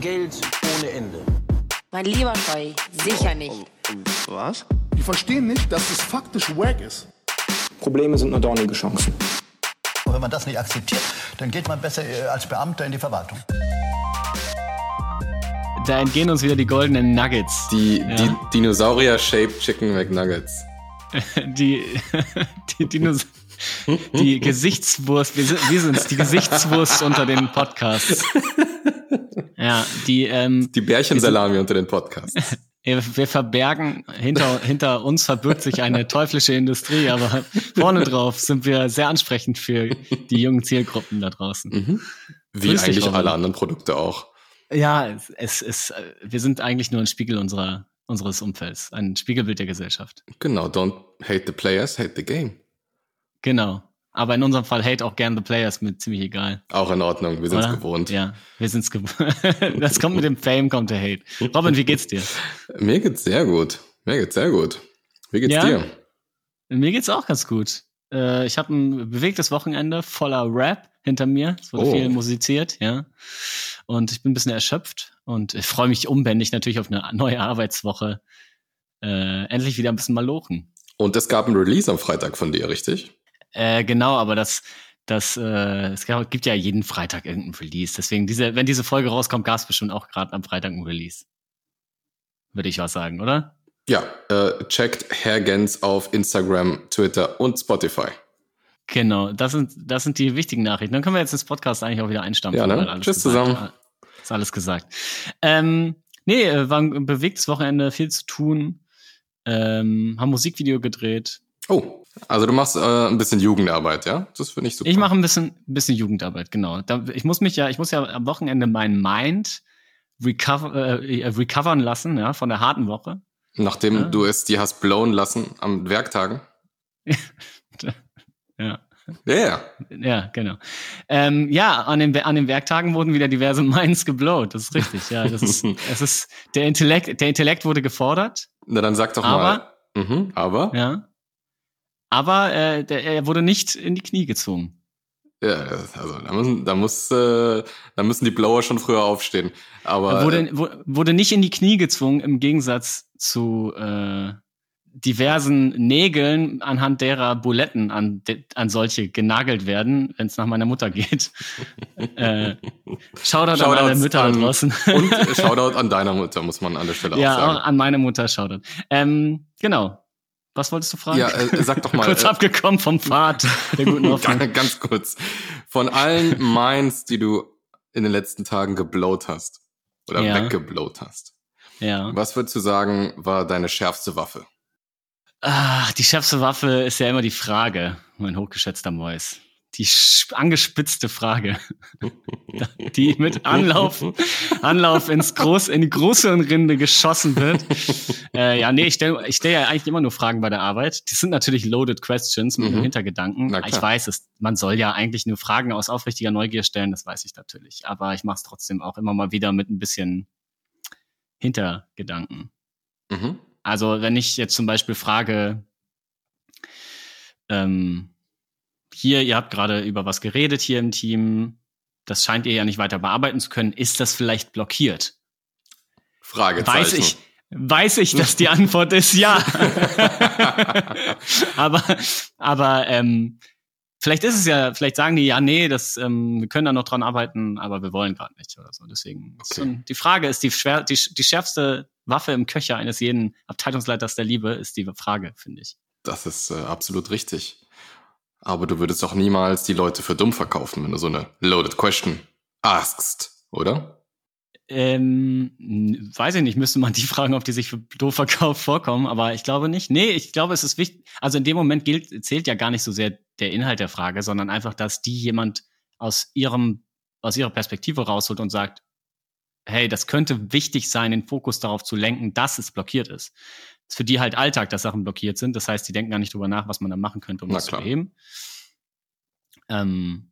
Geld ohne Ende. Mein lieber Scheu, sicher nicht. Was? Die verstehen nicht, dass es faktisch wack ist. Probleme sind nur dornige Chancen. Wenn man das nicht akzeptiert, dann geht man besser äh, als Beamter in die Verwaltung. Da entgehen uns wieder die goldenen Nuggets. Die, Ja. die Dinosaurier-Shaped Chicken McNuggets. Die, die, Dinos die Gesichtswurst, wir, sind, wir sind's, die Gesichtswurst unter den Podcasts. Ja, die, ähm, Die Bärchensalami unter den Podcasts. wir wir verbergen, hinter, hinter uns verbirgt sich eine teuflische Industrie, aber vorne drauf sind wir sehr ansprechend für die jungen Zielgruppen da draußen. Mhm. Wie Grüß eigentlich alle anderen Produkte auch. Ja, es, es ist, äh, wir sind eigentlich nur ein Spiegel unserer, unseres Umfelds, ein Spiegelbild der Gesellschaft. Genau, don't hate the players, hate the game. Genau. Aber in unserem Fall hate auch gern the players, mir ziemlich egal. Auch in Ordnung, wir sind es gewohnt. Ja, wir sind's gewohnt. das kommt mit dem Fame, kommt der Hate. Robin, wie geht's dir? Mir geht's sehr gut. Mir geht's sehr gut. Wie geht's Ja? dir? Mir geht's auch ganz gut. Äh, ich habe ein bewegtes Wochenende voller Rap hinter mir. Es wurde Oh. viel musiziert, ja. Und ich bin ein bisschen erschöpft und ich freue mich unbändig natürlich auf eine neue Arbeitswoche. Äh, endlich wieder ein bisschen malochen. Und es gab ein Release am Freitag von dir, richtig? Äh, genau, aber das, das, äh, es gibt ja jeden Freitag irgendein Release. Deswegen, diese, wenn diese Folge rauskommt, gab es bestimmt auch gerade am Freitag ein Release. Würde ich was sagen, oder? Ja, äh, checkt Herr Gens auf Instagram, Twitter und Spotify. Genau, das sind, das sind die wichtigen Nachrichten. Dann können wir jetzt ins Podcast eigentlich auch wieder einstampfen. Ja, ne? Tschüss zusammen. Ist alles gesagt. Ähm, nee, äh, war ein bewegtes Wochenende, viel zu tun. Ähm, haben Musikvideo gedreht. Oh, also du machst äh, ein bisschen Jugendarbeit, ja? Das finde ich super. Ich mache ein bisschen, bisschen Jugendarbeit, genau. Da, ich muss mich ja, ich muss ja am Wochenende mein Mind recover, äh, recovern lassen, ja, von der harten Woche. Nachdem Ja. du es dir hast blown lassen am Werktagen. Ja. Ja, ja. Ja, genau. Ähm, ja, an den, an den Werktagen wurden wieder diverse Minds geblowt. Das ist richtig. Ja, das ist, es ist der Intellekt, der Intellekt wurde gefordert. Na dann sag doch Aber- mal. Mhm, aber? Ja. Ja. Aber äh, der, er wurde nicht in die Knie gezwungen. also da müssen, da muss, äh, da müssen die Blower schon früher aufstehen. Aber Er wurde, wo- wurde nicht in die Knie gezwungen, im Gegensatz zu äh, diversen Nägeln, anhand derer Buletten an, an solche genagelt werden, wenn es nach meiner Mutter geht. äh, Shoutout an alle Shoutouts Mütter an- da draußen. und Shoutout an deiner Mutter, muss man an der Stelle ja, auch sagen. an meine Mutter Shoutout. Ähm, genau. Was wolltest du fragen? Ja, äh, sag doch mal. Kurz äh, abgekommen vom Pfad der guten Hoffnung. ganz, ganz kurz. Von allen Minds, die du in den letzten Tagen geblowt hast oder Ja. weggeblowt hast, Ja. was würdest du sagen, war deine schärfste Waffe? Ah, die schärfste Waffe ist ja immer die Frage, mein hochgeschätzter Mois. Die angespitzte Frage, die mit Anlauf, Anlauf ins Groß, in die große Rinde geschossen wird. Äh, ja, nee, ich stelle ich stell ja eigentlich immer nur Fragen bei der Arbeit. Die sind natürlich loaded questions mit Mhm. einem Hintergedanken. Ich weiß es, man soll ja eigentlich nur Fragen aus aufrichtiger Neugier stellen, das weiß ich natürlich. Aber ich mache es trotzdem auch immer mal wieder mit ein bisschen Hintergedanken. Mhm. Also wenn ich jetzt zum Beispiel frage, ähm, hier, ihr habt gerade über was geredet hier im Team, das scheint ihr ja nicht weiter bearbeiten zu können, ist das vielleicht blockiert? Fragezeichen. Weiß ich, weiß ich, dass die Antwort ist ja. aber, aber ähm, vielleicht ist es ja, vielleicht sagen die ja, nee, das, ähm, wir können da noch dran arbeiten, aber wir wollen gerade nicht oder so. Deswegen Okay. ein, die Frage ist die schwer, die, die schärfste Waffe im Köcher eines jeden Abteilungsleiters der Liebe ist die Frage, finde ich. Das ist äh, absolut richtig. Aber du würdest doch niemals die Leute für dumm verkaufen, wenn du so eine loaded question askst, oder? Ähm, weiß ich nicht, müsste man die fragen, ob die sich für doof verkauft vorkommen, aber ich glaube nicht. Nee, ich glaube, es ist wichtig. Also in dem Moment gilt, zählt ja gar nicht so sehr der Inhalt der Frage, sondern einfach, dass die jemand aus ihrem, aus ihrer Perspektive rausholt und sagt, hey, das könnte wichtig sein, den Fokus darauf zu lenken, dass es blockiert ist. Ist für die halt Alltag, dass Sachen blockiert sind. Das heißt, die denken gar nicht drüber nach, was man da machen könnte, um Na das zu klar. beheben. Ähm,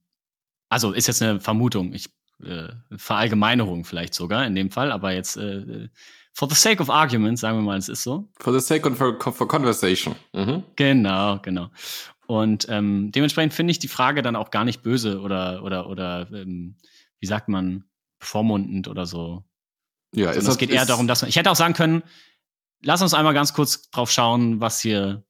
also ist jetzt eine Vermutung. Ich äh, Verallgemeinerung vielleicht sogar in dem Fall, aber jetzt äh, for the sake of argument, sagen wir mal, es ist so. For the sake of for, for conversation. Mhm. Genau, genau. Und ähm, dementsprechend finde ich die Frage dann auch gar nicht böse oder oder oder ähm, wie sagt man bevormundend oder so Ja, ist es geht eher darum, dass man, ich hätte auch sagen können, lass uns einmal ganz kurz drauf schauen, was hier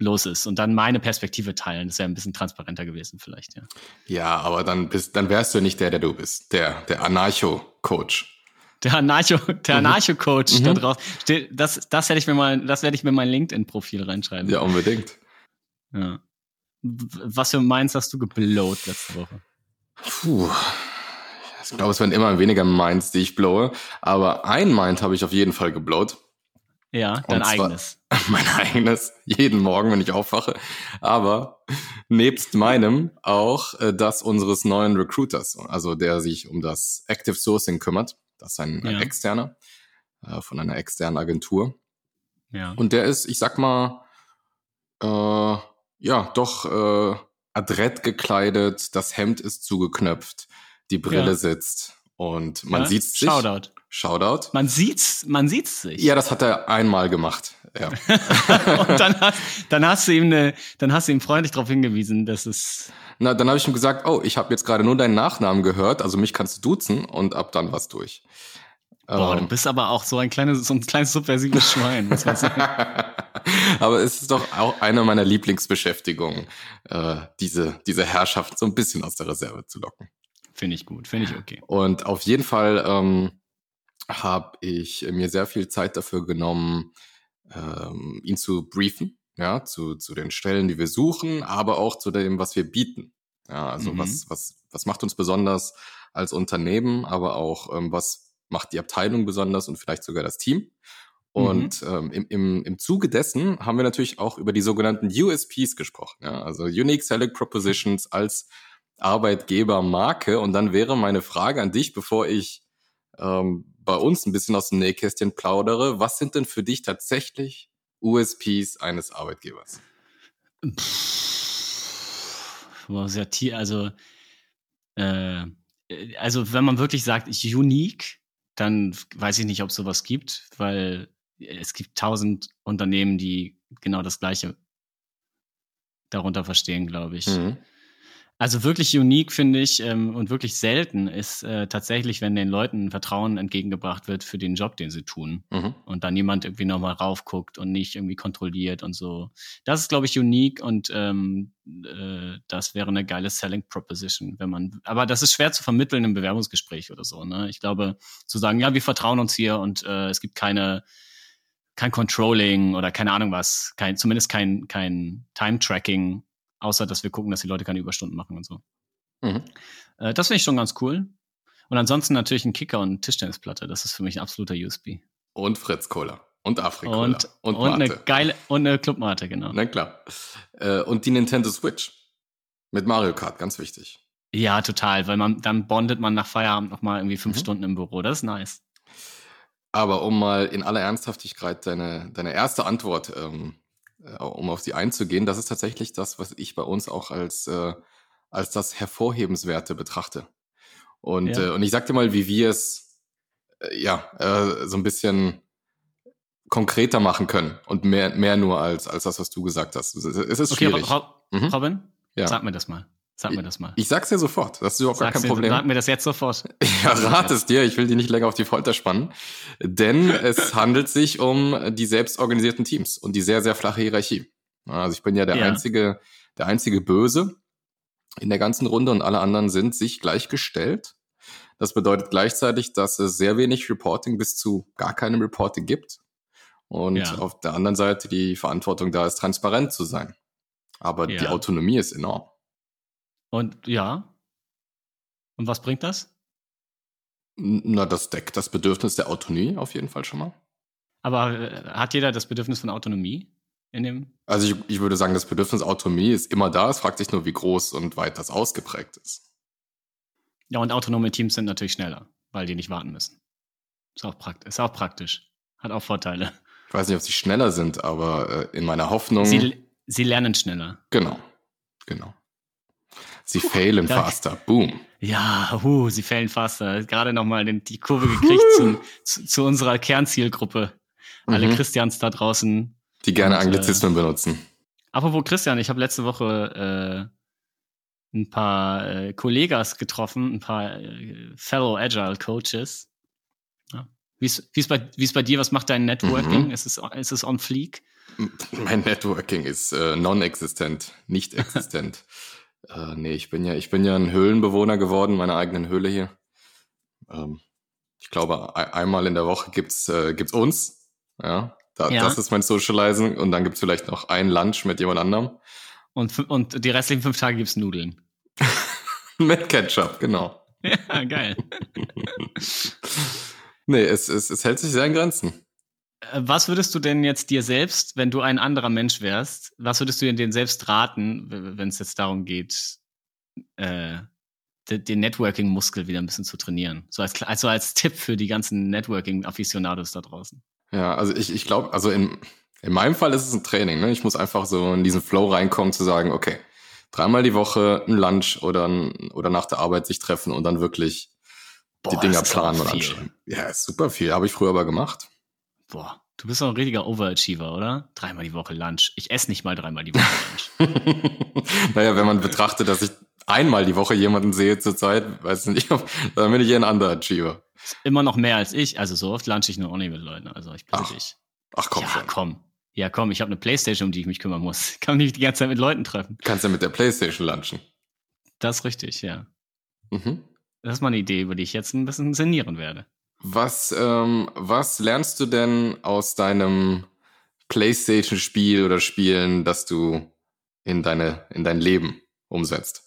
los ist und dann meine Perspektive teilen. Das wäre ein bisschen transparenter gewesen vielleicht, ja. Ja, aber dann bist, dann wärst du nicht der, der du bist. Der, der Anarcho-Coach. Der Anarcho, der Mhm. Anarcho-Coach Mhm. da draußen. Steht- Das, das hätte ich mir mal, das werde ich mir in mein LinkedIn-Profil reinschreiben. Ja, unbedingt. Ja. Was für Minds hast du geblowt letzte Woche? Puh. Ich glaube, es werden immer weniger Minds, die ich blowe. Aber ein Mind habe ich auf jeden Fall geblowt. Ja, dein eigenes. mein eigenes, jeden Morgen, wenn ich aufwache. Aber nebst meinem auch äh, das unseres neuen Recruiters, also der sich um das Active Sourcing kümmert. Das ist ein, ein Ja. externer äh, von einer externen Agentur. Ja. Und der ist, ich sag mal, äh, ja, doch äh, adrett gekleidet, das Hemd ist zugeknöpft, die Brille Ja. sitzt und man ja? sieht sich. Shoutout. Shoutout. Man sieht's, man sieht's sich. Ja, das hat er einmal gemacht. Ja. Und dann hast, dann hast du ihm eine, dann hast du ihm freundlich darauf hingewiesen, dass es Na, dann habe ich ihm gesagt, oh, ich habe jetzt gerade nur deinen Nachnamen gehört, also mich kannst du duzen und ab dann was durch. Boah, du Ähm, bist aber auch so ein kleines, so ein kleines subversives Schwein, muss man sagen. Aber es ist doch auch eine meiner Lieblingsbeschäftigungen, äh, diese, diese Herrschaft so ein bisschen aus der Reserve zu locken. Finde ich gut, finde ich okay. Und auf jeden Fall ähm, habe ich mir sehr viel Zeit dafür genommen, ähm, ihn zu briefen, ja, zu, zu den Stellen, die wir suchen, aber auch zu dem, was wir bieten. Ja, also Mhm. was, was, was macht uns besonders als Unternehmen, aber auch ähm, was macht die Abteilung besonders und vielleicht sogar das Team. Und ähm, im, im, im Zuge dessen haben wir natürlich auch über die sogenannten USPs gesprochen, ja, also Unique Selling Propositions als Arbeitgebermarke. Und dann wäre meine Frage an dich, bevor ich ähm, bei uns ein bisschen aus dem Nähkästchen plaudere, was sind denn für dich tatsächlich USPs eines Arbeitgebers? Boah, sehr tief, also, äh, also wenn man wirklich sagt, unique, dann weiß ich nicht, ob es sowas gibt, weil es gibt tausend Unternehmen, die genau das Gleiche darunter verstehen, glaube ich. Mhm. Also wirklich unique finde ich ähm, und wirklich selten ist äh, tatsächlich, wenn den Leuten Vertrauen entgegengebracht wird für den Job, den sie tun. Mhm. Und dann jemand irgendwie nochmal raufguckt und nicht irgendwie kontrolliert und so. Das ist, glaube ich, unique und ähm, äh, das wäre eine geile Selling Proposition, wenn man, aber das ist schwer zu vermitteln im Bewerbungsgespräch oder so. Ne? Ich glaube, zu sagen, ja, wir vertrauen uns hier und äh, es gibt keine, kein Controlling oder keine Ahnung was, kein, zumindest kein, kein Time-Tracking, außer dass wir gucken, dass die Leute keine Überstunden machen und so. Mhm. Äh, das finde ich schon ganz cool. Und ansonsten natürlich ein Kicker und eine Tischtennisplatte. Das ist für mich ein absoluter USB. Und Fritz Cola. Und Afrikola. Und, und, und, eine geile und eine Clubmate, genau. Na klar. Äh, und die Nintendo Switch. Mit Mario Kart, ganz wichtig. Ja, total, weil man dann bondet man nach Feierabend noch mal irgendwie fünf Mhm. Stunden im Büro. Das ist nice. Aber um mal in aller Ernsthaftigkeit deine, deine erste Antwort, ähm, äh, um auf sie einzugehen, das ist tatsächlich das, was ich bei uns auch als, äh, als das Hervorhebenswerte betrachte. Und, Ja. äh, und ich sag dir mal, wie wir es äh, ja äh, so ein bisschen konkreter machen können und mehr, mehr nur als, als das, was du gesagt hast. Es ist- Okay, schwierig. Ro Ro Mhm. Robin, Ja. sag mir das mal. Sag mir das mal. Ich sag's dir sofort, das ist überhaupt gar Sag's kein dir- Problem. Sag mir das jetzt sofort. Ja, rat es dir, ich will die nicht länger auf die Folter spannen. Denn es handelt sich um die selbstorganisierten Teams und die sehr, sehr flache Hierarchie. Also ich bin ja der Ja. einzige, der einzige Böse in der ganzen Runde und alle anderen sind sich gleichgestellt. Das bedeutet gleichzeitig, dass es sehr wenig Reporting bis zu gar keinem Reporting gibt. Und Ja. auf der anderen Seite die Verantwortung da ist, transparent zu sein. Aber die Ja. Autonomie ist enorm. Und ja. Und was bringt das? Na, das deckt das Bedürfnis der Autonomie auf jeden Fall schon mal. Aber äh, hat jeder das Bedürfnis von Autonomie in dem? Also ich, ich würde sagen, das Bedürfnis Autonomie ist immer da. Es fragt sich nur, wie groß und weit das ausgeprägt ist. Ja, und autonome Teams sind natürlich schneller, weil die nicht warten müssen. Ist auch, prakt ist auch praktisch. Hat auch Vorteile. Ich weiß nicht, ob sie schneller sind, aber äh, in meiner Hoffnung. Sie, sie lernen schneller. genau, genau. Sie failen Danke. faster. Boom. Ja, huh, sie fällen faster. Gerade nochmal die Kurve gekriegt zum, zu, zu unserer Kernzielgruppe. Alle Mhm. Christians da draußen. Die gerne Und, äh, Anglizismen benutzen. Apropos Christian, ich habe letzte Woche äh, ein paar äh, Kollegas getroffen, ein paar äh, Fellow Agile Coaches. Ja, Wie ist, bei, bei dir? Was macht dein Networking? Mhm. Ist, es, ist es on fleek? Mein Networking ist äh, non-existent, nicht existent. äh, nee, ich bin ja, ich bin ja ein Höhlenbewohner geworden, meiner eigenen Höhle hier. Ähm, ich glaube, einmal in der Woche gibt's äh, gibt's uns. Ja, da, ja. das ist mein Socializing. Und dann gibt's vielleicht noch ein Lunch mit jemand anderem. Und, und die restlichen fünf Tage gibt's Nudeln. mit Ketchup, genau. Ja, geil. nee, es, es, es hält sich sehr in Grenzen. Äh, was würdest du denn jetzt dir selbst, wenn du ein anderer Mensch wärst, was würdest du denn selbst raten, wenn es jetzt darum geht, äh, den Networking-Muskel wieder ein bisschen zu trainieren? So als, also als Tipp für die ganzen Networking-Afficionados da draußen. Ja, also ich, ich glaube, also in, in meinem Fall ist es ein Training. Ne? Ich muss einfach so in diesen Flow reinkommen, zu sagen, okay, dreimal die Woche ein Lunch oder, ein, oder nach der Arbeit sich treffen und dann wirklich Boah, die Dinger planen und anschauen. Ja, ist super viel. Habe ich früher aber gemacht. Boah, du bist doch ein richtiger Overachiever, oder? Dreimal die Woche Lunch. Ich esse nicht mal dreimal die Woche Lunch. naja, wenn man betrachtet, dass ich einmal die Woche jemanden sehe zurzeit, weiß ich nicht, dann bin ich eher ein Underachiever. Immer noch mehr als ich. Also so oft lunch ich nur auch nicht mit Leuten. Also ich ach, dich. Ach komm ja, schon. komm. Ja, komm, ich habe eine Playstation, um die ich mich kümmern muss. Ich kann mich nicht die ganze Zeit mit Leuten treffen. Kannst ja mit der Playstation lunchen. Das ist richtig, ja. Mhm. Das ist mal eine Idee, über die ich jetzt ein bisschen sinnieren werde. Was, ähm, was lernst du denn aus deinem Playstation-Spiel oder Spielen, das du in, deine, in dein Leben umsetzt?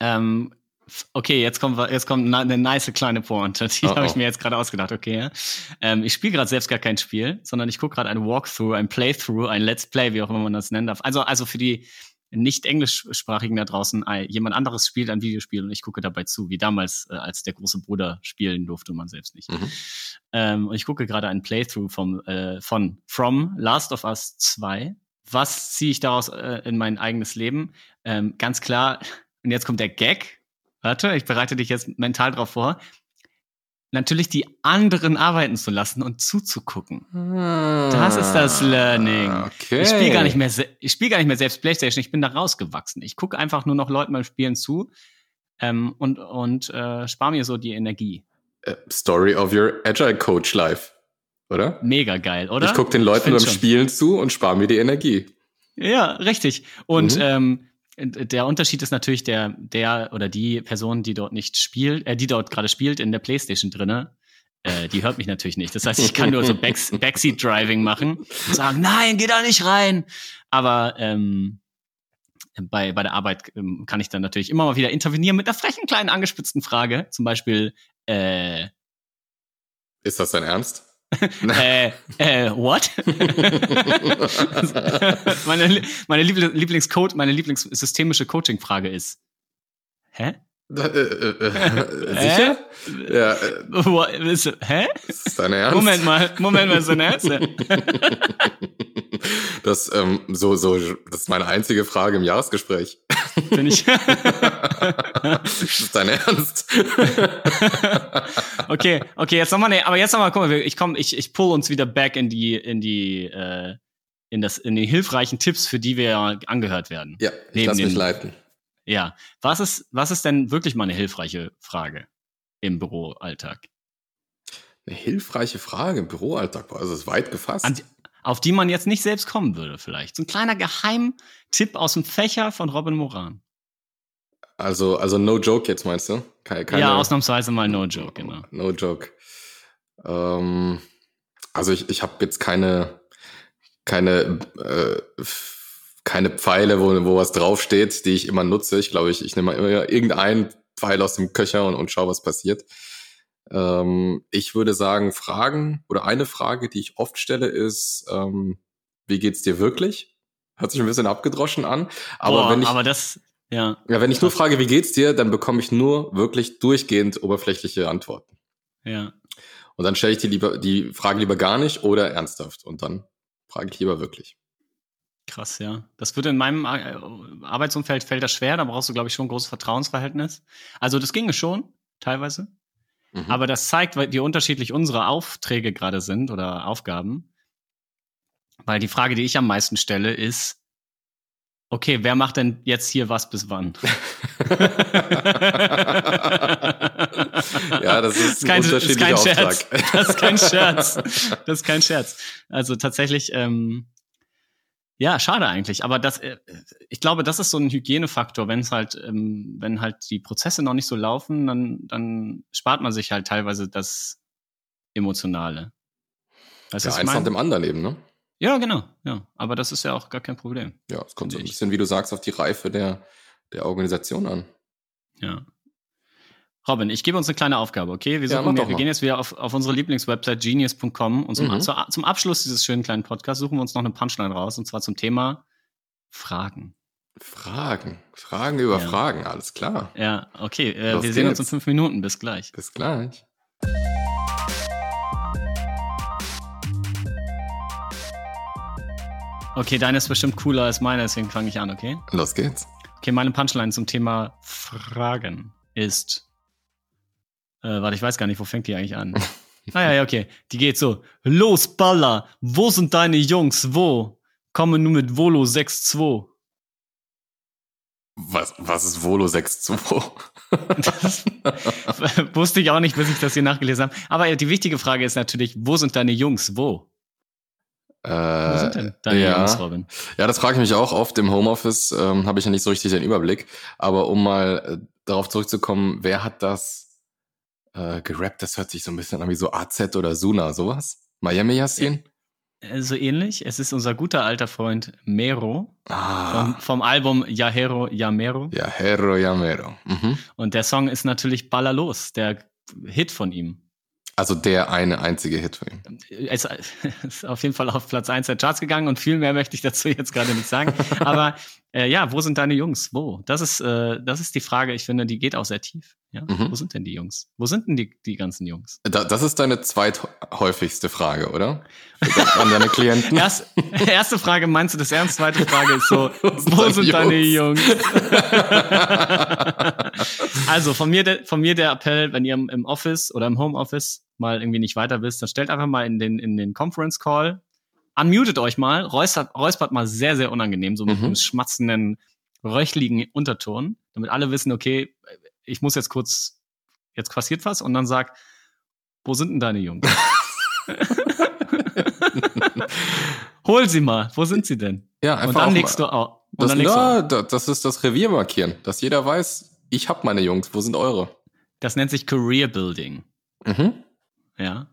Ähm, okay, jetzt kommt, jetzt kommt eine nice kleine Pointe. Die oh, habe ich mir jetzt gerade ausgedacht. Okay, ja. ähm, ich spiele gerade selbst gar kein Spiel, sondern ich gucke gerade ein Walkthrough, ein Playthrough, ein Let's Play, wie auch immer man das nennen darf. Also, also für die nicht englischsprachigen da draußen, jemand anderes spielt ein Videospiel und ich gucke dabei zu, wie damals, äh, als der große Bruder spielen durfte man selbst nicht. Mhm. Ähm, und ich gucke gerade ein Playthrough vom, äh, von From Last of Us 2. Was ziehe ich daraus äh, in mein eigenes Leben? Ähm, ganz klar, und jetzt kommt der Gag. Warte, ich bereite dich jetzt mental drauf vor. Natürlich die anderen arbeiten zu lassen und zuzugucken. das ist das Learning. Okay. Ich spiele gar nicht mehr, ich spiele gar nicht mehr selbst PlayStation. Ich bin da rausgewachsen. Ich gucke einfach nur noch Leuten beim Spielen zu ähm, und und äh, spare mir so die Energie. Äh, Story of your Agile Coach Life, oder? Mega geil, oder? Ich gucke den Leuten beim schon. Spielen zu und spare mir die Energie. Ja, richtig. Und mhm. ähm, der Unterschied ist natürlich der, der oder die Person, die dort nicht spielt, äh, die dort gerade spielt in der Playstation drinne, äh, die hört mich natürlich nicht. Das heißt, ich kann nur so Back Backseat Driving machen und sagen, nein, geh da nicht rein. Aber ähm, bei, bei der Arbeit ähm, kann ich dann natürlich immer mal wieder intervenieren mit einer frechen kleinen angespitzten Frage. Zum Beispiel, äh, ist das dein Ernst? äh, äh, what? meine meine Lieblingscode, meine Lieblingssystemische Coaching-Frage ist: Hä? Äh, äh, äh, sicher? Äh? Ja. Äh, ist, hä? Ist dein Ernst? Moment mal, Moment mal, ist dein Ernst? Das, ähm, so, so, das ist meine einzige Frage im Jahresgespräch. Bin ich. das ist dein Ernst? okay, okay, jetzt nochmal, nee, aber jetzt nochmal, guck mal, ich komm, ich, ich pull uns wieder back in die, in die, äh, in das, in die hilfreichen Tipps, für die wir angehört werden. Ja, ich lass mich leiten. Ja. Was ist, was ist denn wirklich mal eine hilfreiche Frage im Büroalltag? Eine hilfreiche Frage im Büroalltag, also ist weit gefasst. An, auf die man jetzt nicht selbst kommen würde, vielleicht. So ein kleiner Geheimtipp aus dem Fächer von Robin Moran. Also, also no joke jetzt meinst du? Keine, keine, ja, ausnahmsweise mal no joke, genau. No joke. Ähm, also ich, ich habe jetzt keine, keine, äh, keine Pfeile, wo, wo was draufsteht, die ich immer nutze. Ich glaube, ich, ich nehme immer irgendeinen Pfeil aus dem Köcher und, und schaue, was passiert. Ähm, ich würde sagen, Fragen oder eine Frage, die ich oft stelle, ist, ähm, wie geht's dir wirklich? Hört sich ein bisschen abgedroschen an. Aber Boah, wenn ich, aber das, ja. Ja, wenn ich nur frage, wie geht's dir, dann bekomme ich nur wirklich durchgehend oberflächliche Antworten. Ja. Und dann stelle ich die lieber, die Frage lieber gar nicht oder ernsthaft. Und dann frage ich lieber wirklich. Krass, ja. Das wird in meinem äh, Arbeitsumfeld fällt das schwer, da brauchst du, glaube ich, schon ein großes Vertrauensverhältnis. Also das ginge schon, teilweise. Mhm. Aber das zeigt, wie unterschiedlich unsere Aufträge gerade sind oder Aufgaben. Weil die Frage, die ich am meisten stelle, ist, Okay, wer macht denn jetzt hier was bis wann? ja, das ist, kein, ein unterschiedlicher ist kein Auftrag. Scherz. Das ist kein Scherz. Das ist kein Scherz. Also tatsächlich, ähm, ja, schade eigentlich. Aber das, äh, ich glaube, das ist so ein Hygienefaktor. Wenn es halt, ähm, wenn halt die Prozesse noch nicht so laufen, dann, dann spart man sich halt teilweise das Emotionale. Weißt Ja, eins nach dem anderen eben, ne? Ja, genau. Ja, aber das ist ja auch gar kein Problem. Ja, es kommt so ein bisschen, wie du sagst, auf die Reife der, der Organisation an. Ja. Robin, ich gebe uns eine kleine Aufgabe, okay? Wir, Ja, suchen, mach wir, wir gehen jetzt wieder auf, auf unsere Lieblingswebsite genius.com und zum, Mhm. zu, zum Abschluss dieses schönen kleinen Podcasts suchen wir uns noch eine Punchline raus und zwar zum Thema Fragen. Fragen. Fragen über Ja. Fragen, alles klar. Ja, okay. Äh, wir sehen uns in geht's. fünf Minuten. Bis gleich. Bis gleich. Okay, deine ist bestimmt cooler als meine, deswegen fange ich an, okay? Los geht's. Okay, meine Punchline zum Thema Fragen ist. Äh, warte, ich weiß gar nicht, wo fängt die eigentlich an? ah ja, ja, okay. Die geht so. Los, Baller! Wo sind deine Jungs? Wo? Komme nur mit Volo 6-2. Was, was ist Volo 6.2? Das wusste ich auch nicht, bis ich das hier nachgelesen habe. Aber die wichtige Frage ist natürlich, wo sind deine Jungs? Wo? Wo sind denn deine Äh, ja. Jungs, Robin? Ja, das frage ich mich auch oft. Im Homeoffice ähm, habe ich ja nicht so richtig den Überblick. Aber um mal äh, darauf zurückzukommen, wer hat das äh, gerappt? Das hört sich so ein bisschen an wie so AZ oder Suna, sowas? Miami Yassin? Äh, So ähnlich. Es ist unser guter alter Freund Mero Ah, vom, vom Album Yahero Yamero. ja, Hero Yamero. Mhm. Und der Song ist natürlich Ballerlos, der Hit von ihm. Also der eine einzige Hit von ihm. Es ist auf jeden Fall auf Platz 1 der Charts gegangen und viel mehr möchte ich dazu jetzt gerade nicht sagen. Aber äh, ja, wo sind deine Jungs? Wo? Das ist, äh, das ist die Frage, ich finde, die geht auch sehr tief. Ja? Mhm. Wo sind denn die Jungs? Wo sind denn die, die ganzen Jungs? Da, das ist deine zweithäufigste Frage, oder? An deine Klienten? Erst, erste Frage, meinst du das ernst? Zweite Frage ist so, wo sind deine Jungs? Jungs? also von mir, der, von mir der Appell, wenn ihr im, im Office oder im Homeoffice mal irgendwie nicht weiter wisst, dann stellt einfach mal in den, in den Conference Call, unmutet euch mal, räuspert, räuspert mal sehr, sehr unangenehm, so mit Mhm. einem schmatzenden, röchligen Unterton, damit alle wissen, okay, ich muss jetzt kurz, jetzt passiert was und dann sagt, wo sind denn deine Jungs? Hol sie mal, wo sind sie denn? Ja, Und dann legst du auch. Das, dann legst du auf. da- das ist das Revier markieren, dass jeder weiß, ich hab meine Jungs, wo sind eure? Das nennt sich Career Building. Mhm. Ja.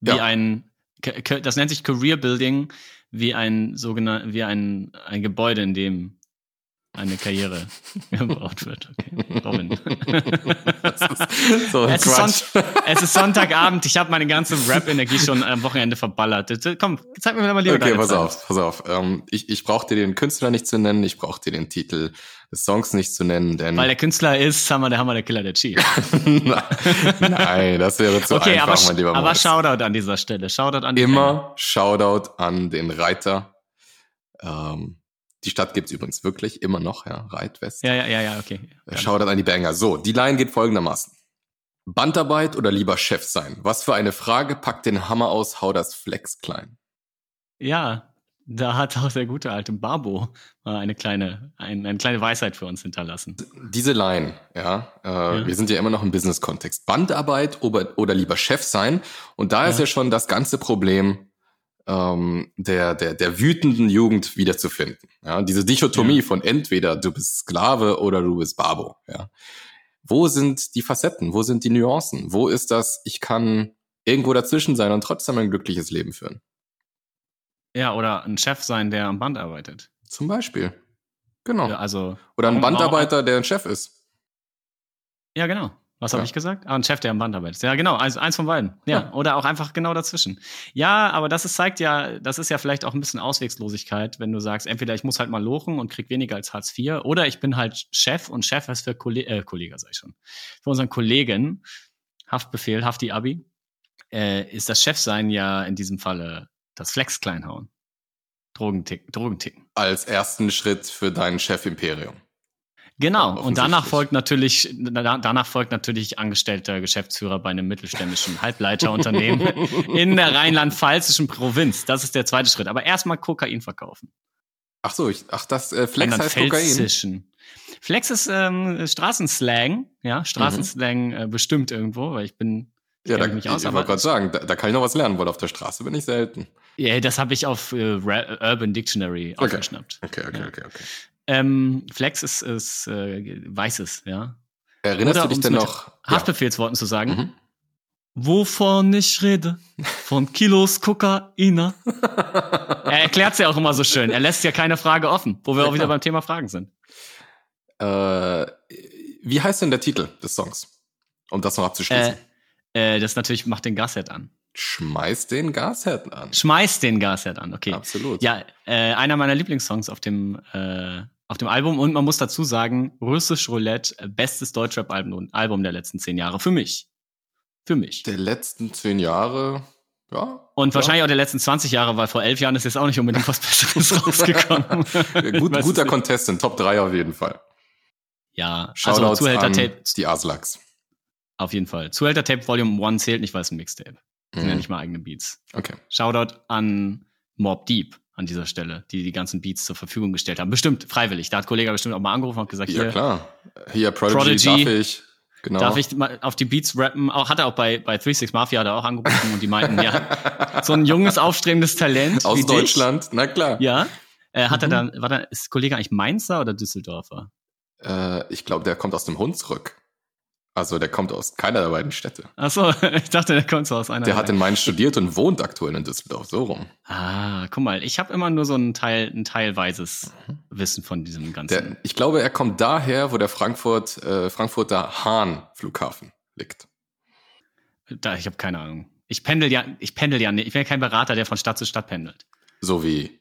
Wie Ja. ein, das nennt sich Career Building wie ein sogenanntes, wie ein, ein Gebäude, in dem eine Karriere gebaut wird. Okay, Robin. So ein es, ist Quatsch. Sonnt es ist Sonntagabend, ich habe meine ganze Rap-Energie schon am Wochenende verballert. Das- Komm, zeig mir mal lieber Okay, pass Zeit. auf, pass auf. Ähm, ich ich brauche dir den Künstler nicht zu nennen, ich brauche dir den Titel des Songs nicht zu nennen, denn Weil der Künstler ist Hammer, der Hammer, der Killer, der Chief. nein, das wäre zu Okay, einfach, aber, mein lieber aber Moritz. Shoutout an dieser Stelle. Shoutout an. Immer Shoutout an den Reiter. Ähm, die Stadt gibt's übrigens wirklich, immer noch, ja, Reitwest. Ja, ja, ja, ja, okay. Äh, Shoutout an die Banger. So, die Line geht folgendermaßen. Bandarbeit oder lieber Chef sein? Was für eine Frage, pack den Hammer aus, hau das Flex klein. Ja, da hat auch der gute alte Babo mal eine kleine, ein, eine kleine Weisheit für uns hinterlassen. Diese Line, ja, äh, Ja. wir sind ja immer noch im Business-Kontext. Bandarbeit oder, oder lieber Chef sein. Und da ist Ja. ja schon das ganze Problem ähm, der, der, der wütenden Jugend wiederzufinden. Ja, diese Dichotomie Ja. von entweder du bist Sklave oder du bist Babo. Ja. Wo sind die Facetten? Wo sind die Nuancen? Wo ist das, ich kann irgendwo dazwischen sein und trotzdem ein glückliches Leben führen? Ja, oder ein Chef sein, der am Band arbeitet. Zum Beispiel. Genau. Ja, also, oder ein Bandarbeiter, der ein Chef ist. ja, genau. Was habe Ja. ich gesagt? Ah, ein Chef, der am Band arbeitet. Ja, genau, also eins von beiden. Ja, Ja. oder auch einfach genau dazwischen. Ja, aber das ist, zeigt ja, das ist ja vielleicht auch ein bisschen Auswegslosigkeit, wenn du sagst, entweder ich muss halt mal lochen und krieg weniger als Hartz IV, oder ich bin halt Chef und Chef ist für Kolle äh, Kollege, sag ich schon, für unseren Kollegen, Haftbefehl, Hafti Abi, äh, ist das Chefsein ja in diesem Falle das Flex kleinhauen. Drogenticken, Drogenticken. Als ersten Schritt für dein Chef-Imperium. Genau. Und danach folgt natürlich, da- danach folgt natürlich angestellter Geschäftsführer bei einem mittelständischen Halbleiterunternehmen in der rheinland-pfälzischen Provinz. Das ist der zweite Schritt. Aber erstmal Kokain verkaufen. Ach so, ich, ach, das äh, Flex heißt Kokain. Flex ist ähm, Straßenslang, ja, Straßenslang Mhm. äh, bestimmt irgendwo, weil ich bin, Ja, da, mich ich, aus, ich wollte gerade sagen, da, da kann ich noch was lernen, weil auf der Straße bin ich selten. ja, das habe ich auf äh, Urban Dictionary Okay. aufgeschnappt. Okay, okay, Ja. okay, okay. Ähm, Flex ist, ist äh, weißes, ja. Erinnerst Oder du dich denn noch? Haftbefehlsworten zu sagen. Mhm. Wovon ich rede? Von Kilos Kokaina. er erklärt es ja auch immer so schön. Er lässt ja keine Frage offen, wo wir Ja, auch wieder beim Thema Fragen sind. Äh, wie heißt denn der Titel des Songs? Um das noch abzuschließen. Äh, äh, das natürlich macht den Gasherd an. Schmeiß den Gasherd an. Schmeiß den Gasherd an, okay. Absolut. Ja, äh, einer meiner Lieblingssongs auf dem, äh, auf dem Album. Und man muss dazu sagen, Russisch Roulette, äh, bestes Deutschrap-Album Album der letzten zehn Jahre. Für mich. Für mich. Der letzten zehn Jahre, ja. Und ja. wahrscheinlich auch der letzten 20 Jahre, weil vor elf Jahren ist jetzt auch nicht unbedingt was Besseres rausgekommen. Gut, guter es nicht. Contestant, Top 3 auf jeden Fall. Ja, Shoutouts also Zuhälter-Tape, die Aslaks. auf jeden Fall. Zuhälter-Tape Volume 1 zählt nicht, weil es ein Mixtape. Das sind ja Mhm. nicht mal eigene Beats. Okay. Shoutout an Mob Deep an dieser Stelle, die die ganzen Beats zur Verfügung gestellt haben. Bestimmt freiwillig. Da hat Kollege bestimmt auch mal angerufen und gesagt, Ja, hier, klar. Hier, Prodigy, Prodigy. darf ich. Genau. darf ich mal auf die Beats rappen? Auch, hat er auch bei, bei 36 Mafia er auch angerufen und die meinten, ja, so ein junges, aufstrebendes Talent. Aus wie dich. Deutschland, na klar. Ja. Äh, hat Mhm. er dann, war da, ist Kollege eigentlich Mainzer oder Düsseldorfer? Äh, ich glaube, der kommt aus dem Hunsrück. Also der kommt aus keiner der beiden Städte. Ach so, ich dachte, der kommt so aus einer. Der hat in Mainz studiert und wohnt aktuell in Düsseldorf. So rum. Ah, guck mal, ich habe immer nur so ein Teil, ein teilweises Wissen von diesem ganzen. Der, ich glaube, er kommt daher, wo der Frankfurt, äh, Frankfurter Hahn-Flughafen liegt. Da, ich habe keine Ahnung. Ich pendel ja, ich pendel ja nicht. Ich bin ja kein Berater, der von Stadt zu Stadt pendelt. So wie.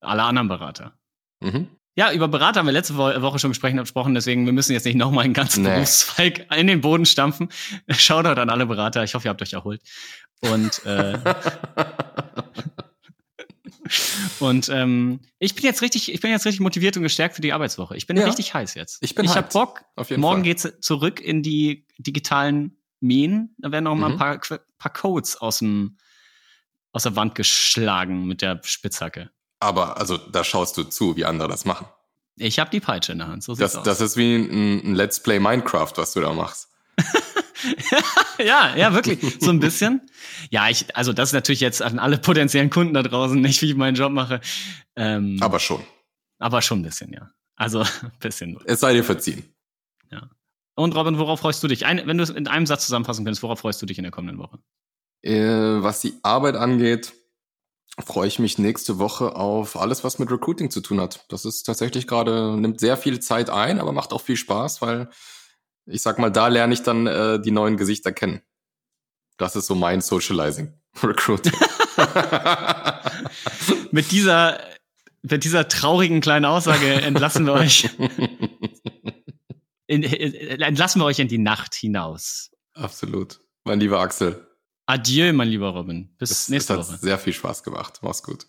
Alle anderen Berater. Mhm. Ja, über Berater haben wir letzte Wo- Woche schon gesprochen, deswegen wir müssen jetzt nicht nochmal einen ganzen Nee. Berufszweig in den Boden stampfen. Shoutout an alle Berater. Ich hoffe, ihr habt euch erholt. Und, äh, und ähm, ich bin jetzt richtig, ich bin jetzt richtig motiviert und gestärkt für die Arbeitswoche. Ich bin Ja. richtig heiß jetzt. Ich bin Ich hyped. hab Bock. Auf jeden Morgen Fall. geht's zurück in die digitalen Minen. Da werden noch mal ein Mhm. paar, paar Codes aus dem aus der Wand geschlagen mit der Spitzhacke. Aber also da schaust du zu, wie andere das machen. Ich habe die Peitsche in der Hand. So Das, aus. das ist wie ein, ein Let's Play Minecraft, was du da machst. ja, ja, wirklich. So ein bisschen. Ja, ich, also das ist natürlich jetzt an alle potenziellen Kunden da draußen, nicht wie ich meinen Job mache. Ähm, aber, Aber schon. schon ein bisschen, ja. Also ein bisschen. Es sei dir verziehen. Und Robin, worauf freust du dich? Ein, wenn du es in einem Satz zusammenfassen könntest, worauf freust du dich in der kommenden Woche? Äh, was die Arbeit angeht, freue ich mich nächste Woche auf alles, was mit Recruiting zu tun hat. Das ist tatsächlich gerade, nimmt sehr viel Zeit ein, aber macht auch viel Spaß, weil ich sag mal, da lerne ich dann äh, die neuen Gesichter kennen. Das ist so mein Socializing. Recruiting. Mit dieser, mit dieser traurigen kleinen Aussage entlassen wir euch, in, entlassen wir euch in die Nacht hinaus. Absolut. Mein lieber Axel, Adieu, mein lieber Robin. Bis es nächste hat Woche. sehr viel Spaß gemacht. Mach's gut.